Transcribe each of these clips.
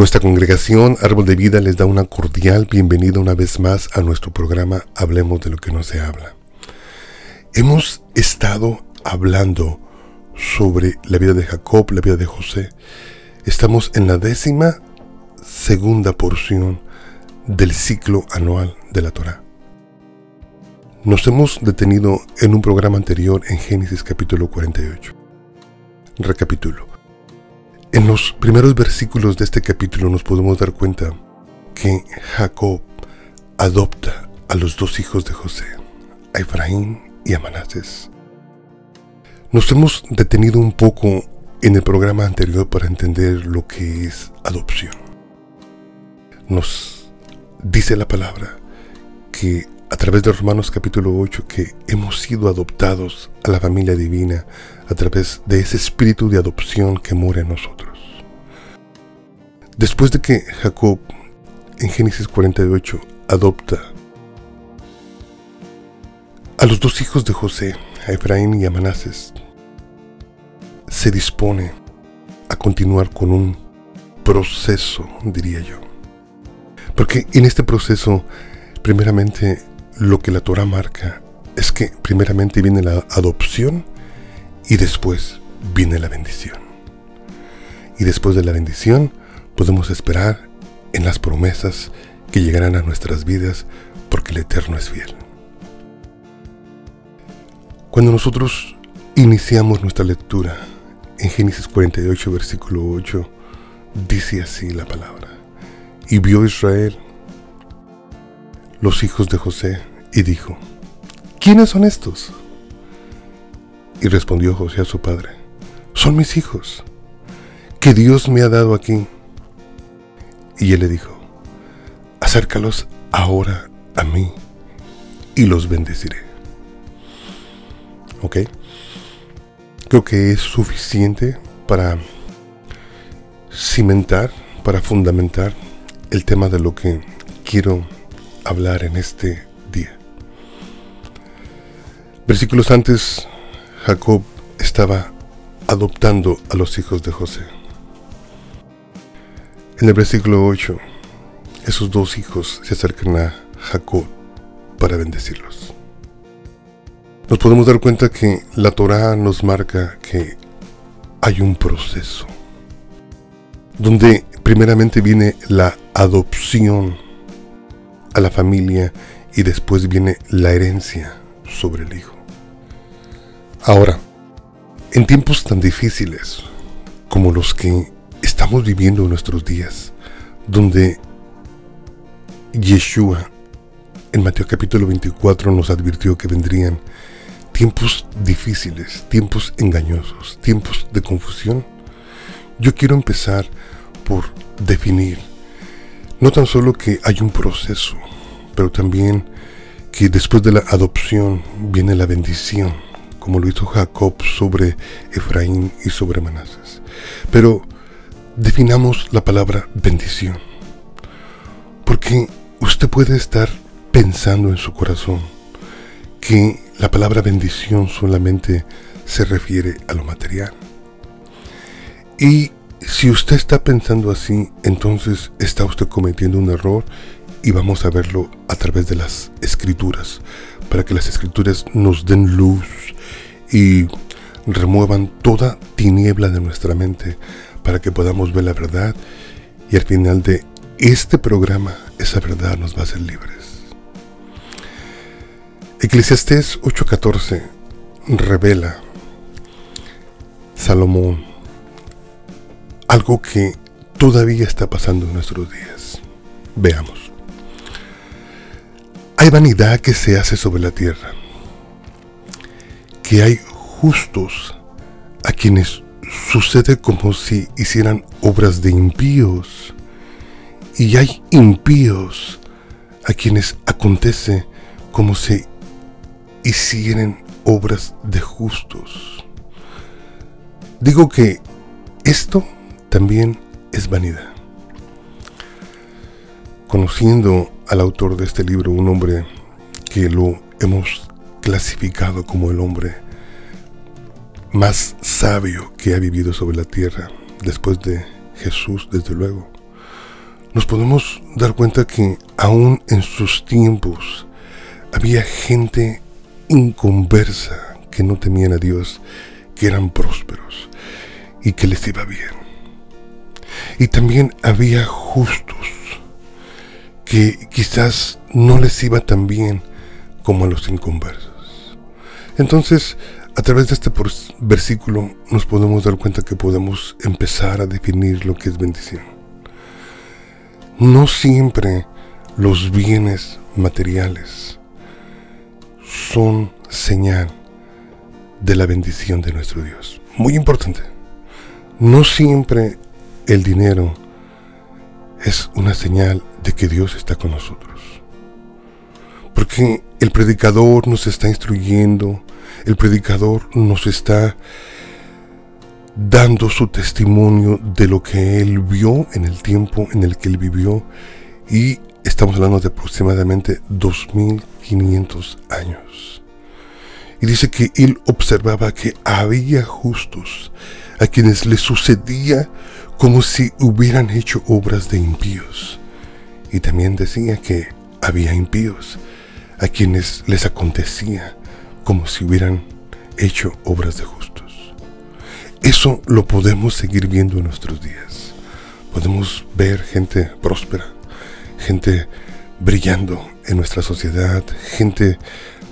Nuestra congregación Árbol de Vida les da una cordial bienvenida una vez más a nuestro programa Hablemos de lo que no se habla. Hemos estado hablando sobre la vida de Jacob, la vida de José. Estamos en la décima segunda porción del ciclo anual de la Torah. Nos hemos detenido en un programa anterior en Génesis capítulo 48. Recapitulo. En los primeros versículos de este capítulo nos podemos dar cuenta que Jacob adopta a los dos hijos de José, a Efraín y a Manases. Nos hemos detenido un poco en el programa anterior para entender lo que es adopción. Nos dice la palabra que a través de Romanos capítulo 8 que hemos sido adoptados a la familia divina a través de ese espíritu de adopción que mora en nosotros. Después de que Jacob en Génesis 48 adopta a los dos hijos de José, a Efraín y a Manases, se dispone a continuar con un proceso, diría yo. Porque en este proceso, primeramente, lo que la Torah marca es que primeramente viene la adopción y después viene la bendición. Y después de la bendición podemos esperar en las promesas que llegarán a nuestras vidas porque el Eterno es fiel. Cuando nosotros iniciamos nuestra lectura en Génesis 48, versículo 8, dice así la palabra. Y vio Israel los hijos de José y dijo, ¿quiénes son estos? Y respondió José a su padre, son mis hijos, que Dios me ha dado aquí. Y él le dijo, acércalos ahora a mí y los bendeciré. ¿Ok? Creo que es suficiente para cimentar, para fundamentar el tema de lo que quiero hablar en este día. Versículos antes Jacob estaba adoptando a los hijos de José. En el versículo 8, esos dos hijos se acercan a Jacob para bendecirlos. Nos podemos dar cuenta que la Torá nos marca que hay un proceso donde primeramente viene la adopción a la familia y después viene la herencia sobre el hijo. Ahora, en tiempos tan difíciles como los que estamos viviendo en nuestros días, donde Yeshua en Mateo capítulo 24 nos advirtió que vendrían tiempos difíciles, tiempos engañosos, tiempos de confusión, yo quiero empezar por definir no tan solo que hay un proceso, pero también que después de la adopción viene la bendición como lo hizo Jacob sobre Efraín y sobre Manases. Pero definamos la palabra bendición, porque usted puede estar pensando en su corazón que la palabra bendición solamente se refiere a lo material. Y si usted está pensando así, entonces está usted cometiendo un error y vamos a verlo a través de las escrituras, para que las escrituras nos den luz y remuevan toda tiniebla de nuestra mente para que podamos ver la verdad y al final de este programa esa verdad nos va a hacer libres. Eclesiastés 8:14 revela Salomón algo que todavía está pasando en nuestros días. Veamos. Hay vanidad que se hace sobre la tierra que hay justos a quienes sucede como si hicieran obras de impíos y hay impíos a quienes acontece como si hicieran obras de justos. Digo que esto también es vanidad. Conociendo al autor de este libro, un hombre que lo hemos clasificado como el hombre más sabio que ha vivido sobre la tierra, después de Jesús, desde luego. nos podemos dar cuenta que aún en sus tiempos había gente inconversa que no temían a Dios, que eran prósperos y que les iba bien. Y también había justos que quizás no les iba tan bien como a los inconversos. Entonces, a través de este versículo nos podemos dar cuenta que podemos empezar a definir lo que es bendición. No siempre los bienes materiales son señal de la bendición de nuestro Dios. Muy importante. No siempre el dinero es una señal de que Dios está con nosotros. Porque el predicador nos está instruyendo, el predicador nos está dando su testimonio de lo que él vio en el tiempo en el que él vivió y estamos hablando de aproximadamente 2500 años. Y dice que él observaba que había justos a quienes les sucedía como si hubieran hecho obras de impíos. Y también decía que había impíos a quienes les acontecía como si hubieran hecho obras de justos. Eso lo podemos seguir viendo en nuestros días. Podemos ver gente próspera, gente brillando en nuestra sociedad, gente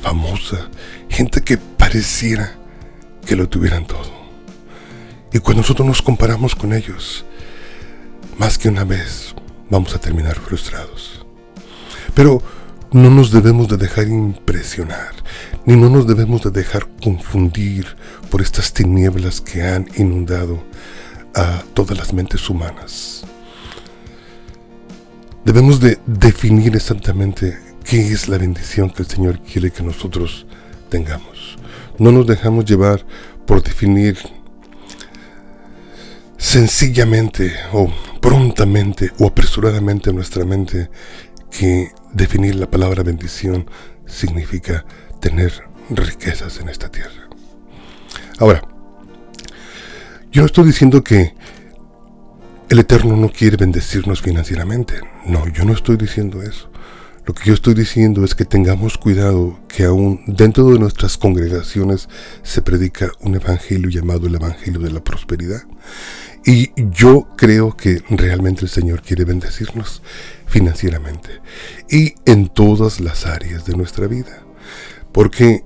famosa, gente que pareciera que lo tuvieran todo. Y cuando nosotros nos comparamos con ellos, más que una vez vamos a terminar frustrados. Pero no nos debemos de dejar impresionar, ni no nos debemos de dejar confundir por estas tinieblas que han inundado a todas las mentes humanas. Debemos de definir exactamente qué es la bendición que el Señor quiere que nosotros tengamos. No nos dejamos llevar por definir sencillamente o prontamente o apresuradamente en nuestra mente que definir la palabra bendición significa tener riquezas en esta tierra. Ahora, yo no estoy diciendo que el Eterno no quiere bendecirnos financieramente. No, yo no estoy diciendo eso. Lo que yo estoy diciendo es que tengamos cuidado que aún dentro de nuestras congregaciones se predica un evangelio llamado el evangelio de la prosperidad. Y yo creo que realmente el Señor quiere bendecirnos financieramente y en todas las áreas de nuestra vida. Porque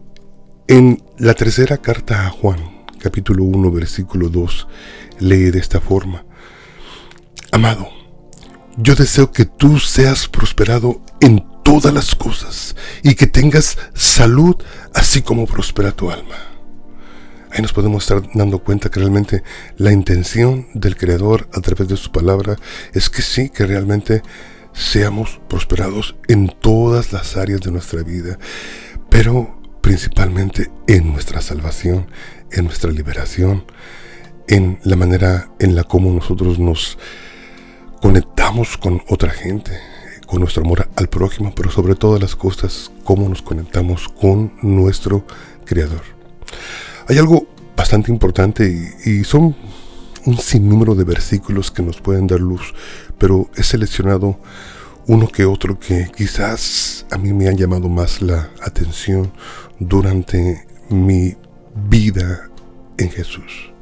en la tercera carta a Juan, capítulo 1, versículo 2, lee de esta forma, Amado, yo deseo que tú seas prosperado en todas las cosas y que tengas salud así como prospera tu alma. Ahí nos podemos estar dando cuenta que realmente la intención del Creador a través de su palabra es que sí, que realmente seamos prosperados en todas las áreas de nuestra vida, pero principalmente en nuestra salvación, en nuestra liberación, en la manera en la como nosotros nos conectamos con otra gente, con nuestro amor al prójimo, pero sobre todas las cosas, cómo nos conectamos con nuestro Creador. Hay algo bastante importante y, son un sinnúmero de versículos que nos pueden dar luz, pero he seleccionado uno que otro que quizás a mí me han llamado más la atención durante mi vida en Jesús.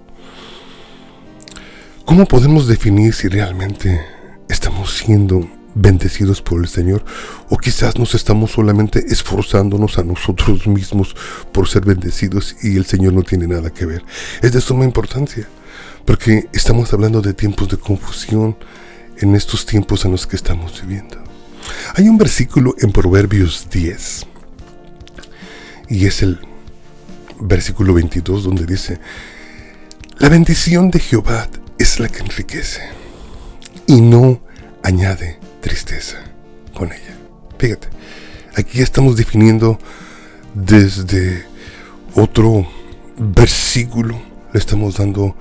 ¿Cómo podemos definir si realmente estamos siendo bendecidos por el Señor o quizás nos estamos solamente esforzándonos a nosotros mismos por ser bendecidos y el Señor no tiene nada que ver. Es de suma importancia porque estamos hablando de tiempos de confusión en estos tiempos en los que estamos viviendo. Hay un versículo en Proverbios 10 y es el versículo 22 donde dice, la bendición de Jehová es la que enriquece y no añade tristeza con ella. Fíjate, aquí estamos definiendo desde otro versículo, le estamos dando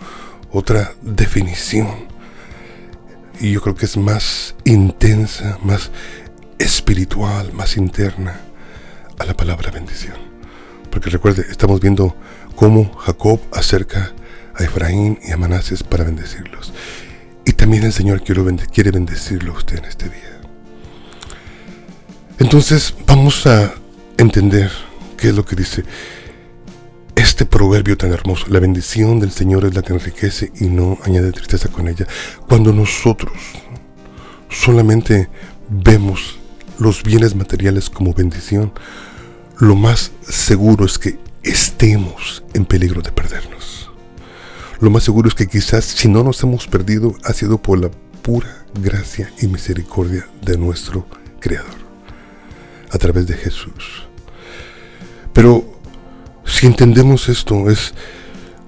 otra definición. Y yo creo que es más intensa, más espiritual, más interna a la palabra bendición. Porque recuerde, estamos viendo cómo Jacob acerca a Efraín y a Manases para bendecirlos también el Señor quiere bendecirlo a usted en este día. Entonces vamos a entender qué es lo que dice este proverbio tan hermoso. La bendición del Señor es la que enriquece y no añade tristeza con ella. Cuando nosotros solamente vemos los bienes materiales como bendición, lo más seguro es que estemos en peligro de perdernos. Lo más seguro es que quizás si no nos hemos perdido ha sido por la pura gracia y misericordia de nuestro Creador, a través de Jesús. Pero si entendemos esto, es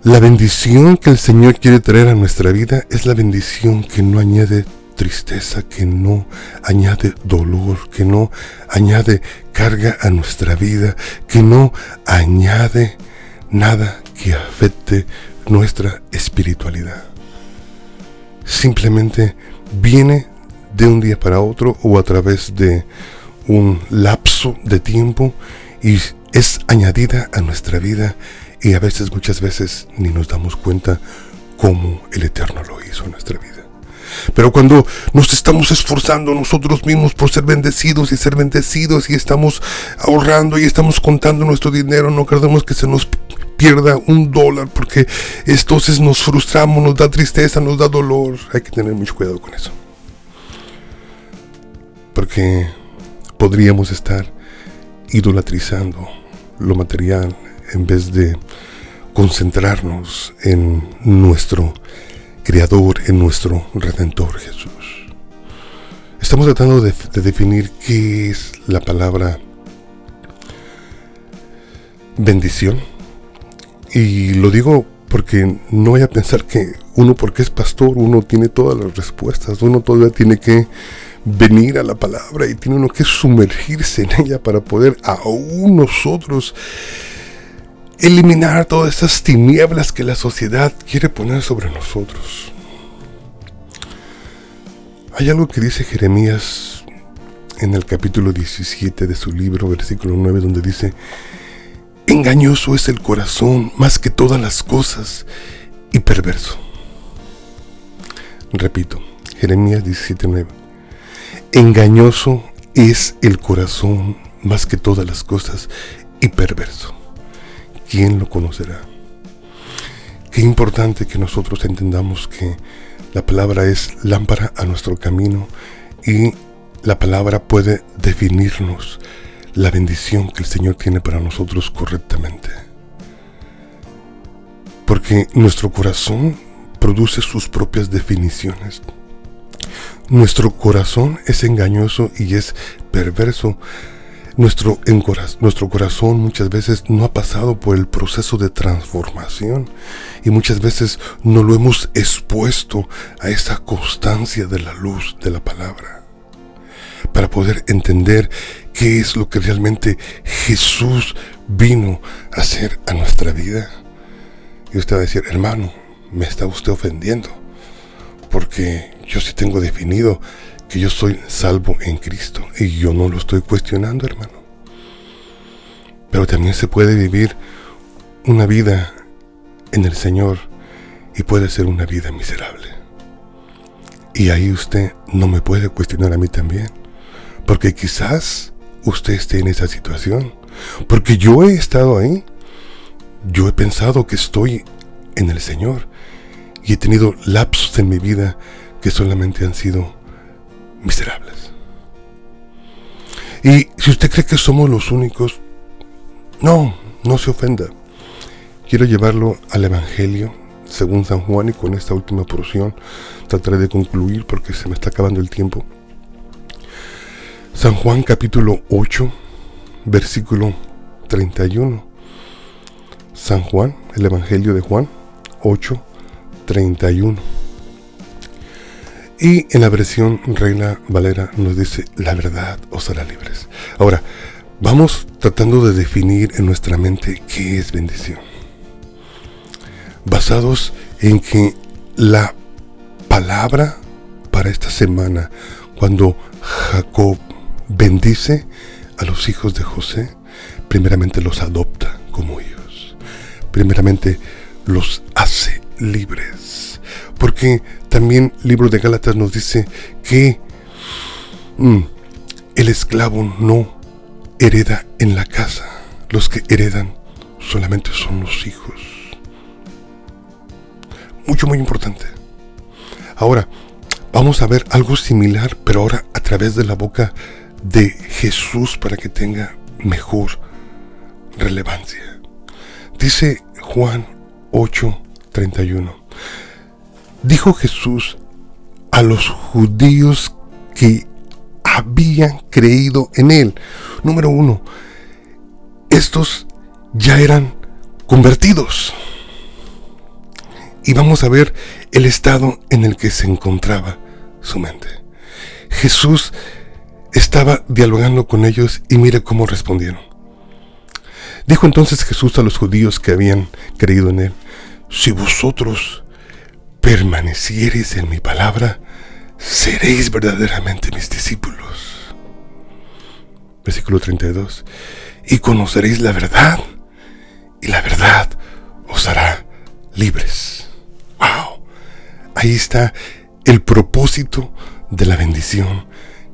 la bendición que el Señor quiere traer a nuestra vida, es la bendición que no añade tristeza, que no añade dolor, que no añade carga a nuestra vida, que no añade nada que afecte nuestra espiritualidad. Simplemente viene de un día para otro o a través de un lapso de tiempo y es añadida a nuestra vida y a veces, muchas veces, ni nos damos cuenta cómo el Eterno lo hizo en nuestra vida. Pero cuando nos estamos esforzando nosotros mismos por ser bendecidos y ser bendecidos y estamos ahorrando y estamos contando nuestro dinero, no queremos que se nos pierda un dólar porque entonces nos frustramos, nos da tristeza, nos da dolor. Hay que tener mucho cuidado con eso. Porque podríamos estar idolatrizando lo material en vez de concentrarnos en nuestro Creador, en nuestro Redentor Jesús. Estamos tratando de, definir qué es la palabra bendición. Y lo digo porque no voy a pensar que uno porque es pastor, uno tiene todas las respuestas, uno todavía tiene que venir a la palabra y tiene uno que sumergirse en ella para poder aún nosotros eliminar todas esas tinieblas que la sociedad quiere poner sobre nosotros. Hay algo que dice Jeremías en el capítulo 17 de su libro, versículo 9, donde dice, engañoso es el corazón más que todas las cosas y perverso. Repito, Jeremías 17, 9. Engañoso es el corazón más que todas las cosas y perverso. ¿Quién lo conocerá? Qué importante que nosotros entendamos que la palabra es lámpara a nuestro camino y la palabra puede definirnos la bendición que el Señor tiene para nosotros correctamente. Porque nuestro corazón produce sus propias definiciones. Nuestro corazón es engañoso y es perverso. Nuestro, nuestro, corazón muchas veces no ha pasado por el proceso de transformación y muchas veces no lo hemos expuesto a esa constancia de la luz de la palabra para poder entender qué es lo que realmente Jesús vino a hacer a nuestra vida. Y usted va a decir, hermano, me está usted ofendiendo porque yo sí tengo definido que yo soy salvo en Cristo y yo no lo estoy cuestionando, hermano. Pero también se puede vivir una vida en el Señor y puede ser una vida miserable. Y ahí usted no me puede cuestionar a mí también, porque quizás usted esté en esa situación, porque yo he estado ahí, yo he pensado que estoy en el Señor y he tenido lapsos en mi vida que solamente han sido miserables. Y si usted cree que somos los únicos, no, no se ofenda. Quiero llevarlo al Evangelio según San Juan y con esta última porción trataré de concluir porque se me está acabando el tiempo. San Juan capítulo 8, versículo 31. San Juan, el Evangelio de Juan 8, 31. Y en la versión Reina Valera nos dice, la verdad os hará libres. Ahora, vamos tratando de definir en nuestra mente qué es bendición. Basados en que la palabra para esta semana, cuando Jacob bendice a los hijos de José, primeramente los adopta como hijos. Primeramente los hace libres. Porque también el libro de Gálatas nos dice que mm, el esclavo no hereda en la casa. Los que heredan solamente son los hijos. Mucho, muy importante. Ahora, vamos a ver algo similar, pero ahora a través de la boca de Jesús para que tenga mejor relevancia. Dice Juan 8:31. Dijo Jesús a los judíos que habían creído en él. Número uno, estos ya eran convertidos. Y vamos a ver el estado en el que se encontraba su mente. Jesús estaba dialogando con ellos y mire cómo respondieron. Dijo entonces Jesús a los judíos que habían creído en él, si vosotros permaneciereis en mi palabra, seréis verdaderamente mis discípulos. Versículo 32. Y conoceréis la verdad, y la verdad os hará libres. ¡Wow! Ahí está el propósito de la bendición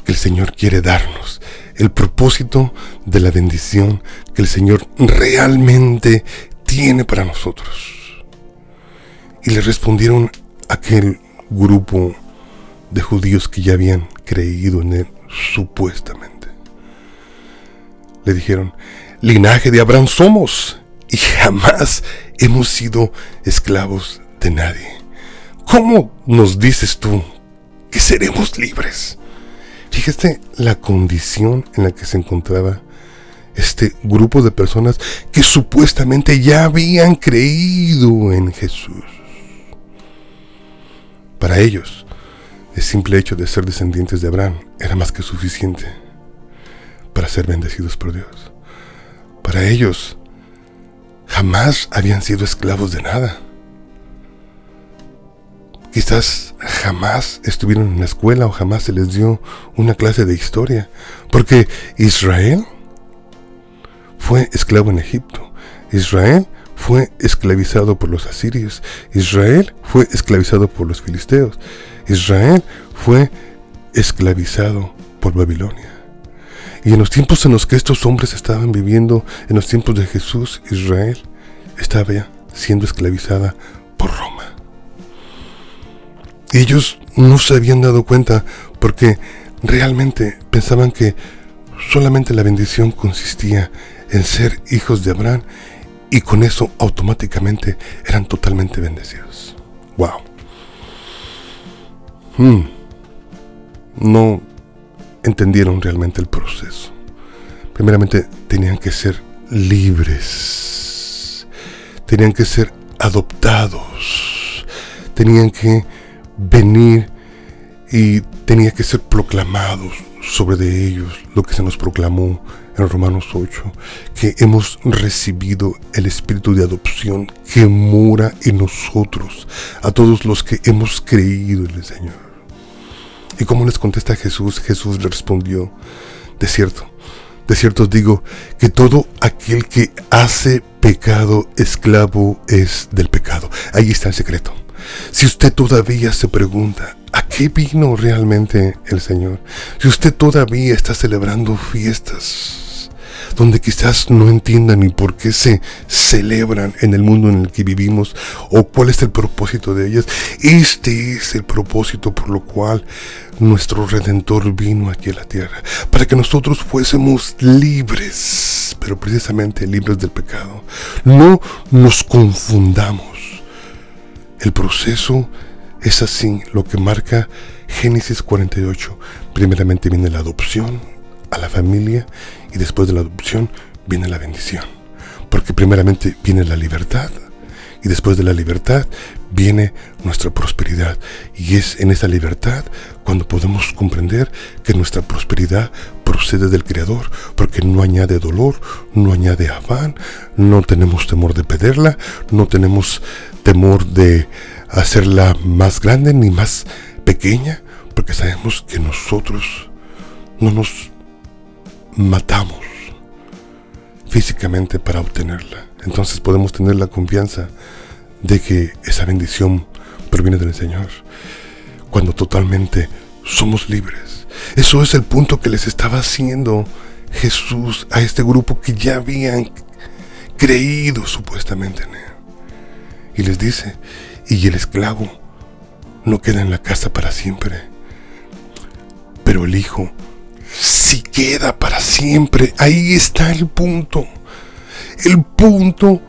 que el Señor quiere darnos. El propósito de la bendición que el Señor realmente tiene para nosotros. Y le respondieron aquel grupo de judíos que ya habían creído en él supuestamente. Le dijeron, linaje de Abraham somos y jamás hemos sido esclavos de nadie. ¿Cómo nos dices tú que seremos libres? Fíjate la condición en la que se encontraba este grupo de personas que supuestamente ya habían creído en Jesús. Para ellos, el simple hecho de ser descendientes de Abraham era más que suficiente para ser bendecidos por Dios. Para ellos, jamás habían sido esclavos de nada. Quizás jamás estuvieron en la escuela o jamás se les dio una clase de historia, porque Israel fue esclavo en Egipto. Israel fue esclavizado por los asirios. Israel fue esclavizado por los filisteos. Israel fue esclavizado por Babilonia. Y en los tiempos en los que estos hombres estaban viviendo, en los tiempos de Jesús, Israel estaba siendo esclavizada por Roma. Ellos no se habían dado cuenta porque realmente pensaban que solamente la bendición consistía en ser hijos de Abraham y con eso automáticamente eran totalmente bendecidos. ¡Wow! Hmm. No entendieron realmente el proceso. Primeramente tenían que ser libres, tenían que ser adoptados, tenían que venir y tenía que ser proclamados sobre de ellos lo que se nos proclamó en Romanos 8, que hemos recibido el espíritu de adopción que mora en nosotros, a todos los que hemos creído en el Señor. ¿Y cómo les contesta Jesús? Jesús le respondió, de cierto, de cierto os digo que todo aquel que hace pecado esclavo es del pecado. Ahí está el secreto. Si usted todavía se pregunta, ¿a qué vino realmente el Señor? Si usted todavía está celebrando fiestas, donde quizás no entiendan ni por qué se celebran en el mundo en el que vivimos o cuál es el propósito de ellas. Este es el propósito por lo cual nuestro Redentor vino aquí a la tierra, para que nosotros fuésemos libres, pero precisamente libres del pecado. No nos confundamos. El proceso es así, lo que marca Génesis 48. Primeramente viene la adopción a la familia y después de la adopción viene la bendición. Porque primeramente viene la libertad y después de la libertad viene nuestra prosperidad. Y es en esa libertad cuando podemos comprender que nuestra prosperidad procede del Creador, porque no añade dolor, no añade afán, no tenemos temor de perderla, no tenemos temor de hacerla más grande ni más pequeña, porque sabemos que nosotros no nos matamos físicamente para obtenerla. Entonces podemos tener la confianza de que esa bendición proviene del Señor. Cuando totalmente somos libres. Eso es el punto que les estaba haciendo Jesús a este grupo que ya habían creído supuestamente en Él. Y les dice, y el esclavo no queda en la casa para siempre, pero el Hijo sí queda para siempre. Ahí está el punto. El punto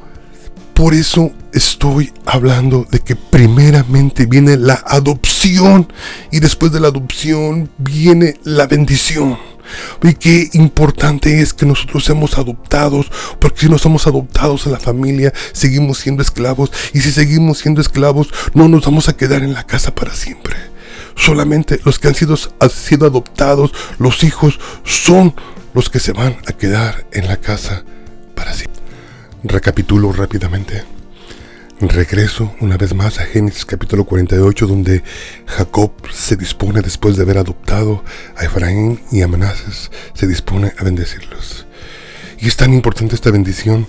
por eso estoy hablando de que primeramente viene la adopción y después de la adopción viene la bendición. Y qué importante es que nosotros seamos adoptados, porque si no somos adoptados en la familia, seguimos siendo esclavos. Y si seguimos siendo esclavos, no nos vamos a quedar en la casa para siempre. Solamente los que han sido, han sido adoptados, los hijos, son los que se van a quedar en la casa para siempre. Recapitulo rápidamente. Regreso una vez más a Génesis capítulo 48 donde Jacob se dispone después de haber adoptado a Efraín y a Manases, se dispone a bendecirlos. Y es tan importante esta bendición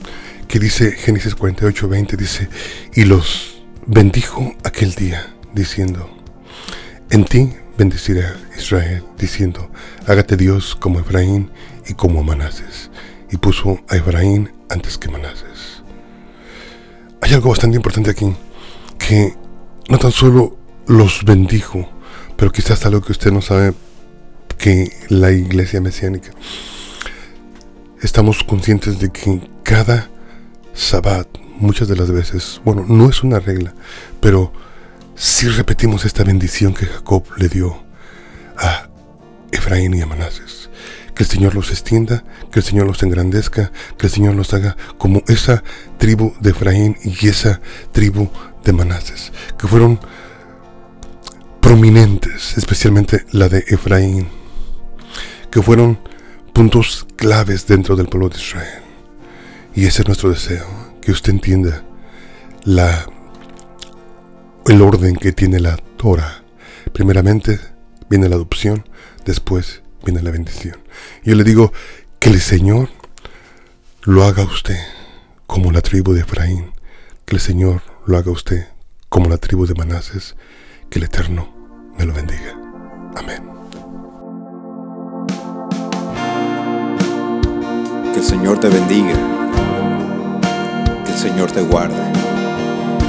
que dice Génesis 48, 20, dice, y los bendijo aquel día, diciendo, en ti bendeciré a Israel, diciendo, hágate Dios como Efraín y como Manases. Y puso a Efraín antes que Manases. Hay algo bastante importante aquí, que no tan solo los bendijo, pero quizás algo que usted no sabe, que la iglesia mesiánica, estamos conscientes de que cada sabbat, muchas de las veces, bueno, no es una regla, pero si repetimos esta bendición que Jacob le dio a Efraín y a Manases. Que el Señor los extienda, que el Señor los engrandezca, que el Señor los haga como esa tribu de Efraín y esa tribu de Manases, que fueron prominentes, especialmente la de Efraín, que fueron puntos claves dentro del pueblo de Israel. Y ese es nuestro deseo, que usted entienda la, el orden que tiene la Torah. Primeramente viene la adopción, después viene la bendición. Yo le digo que el Señor lo haga usted como la tribu de Efraín, que el Señor lo haga usted como la tribu de Manases, que el Eterno me lo bendiga. Amén. Que el Señor te bendiga, que el Señor te guarde,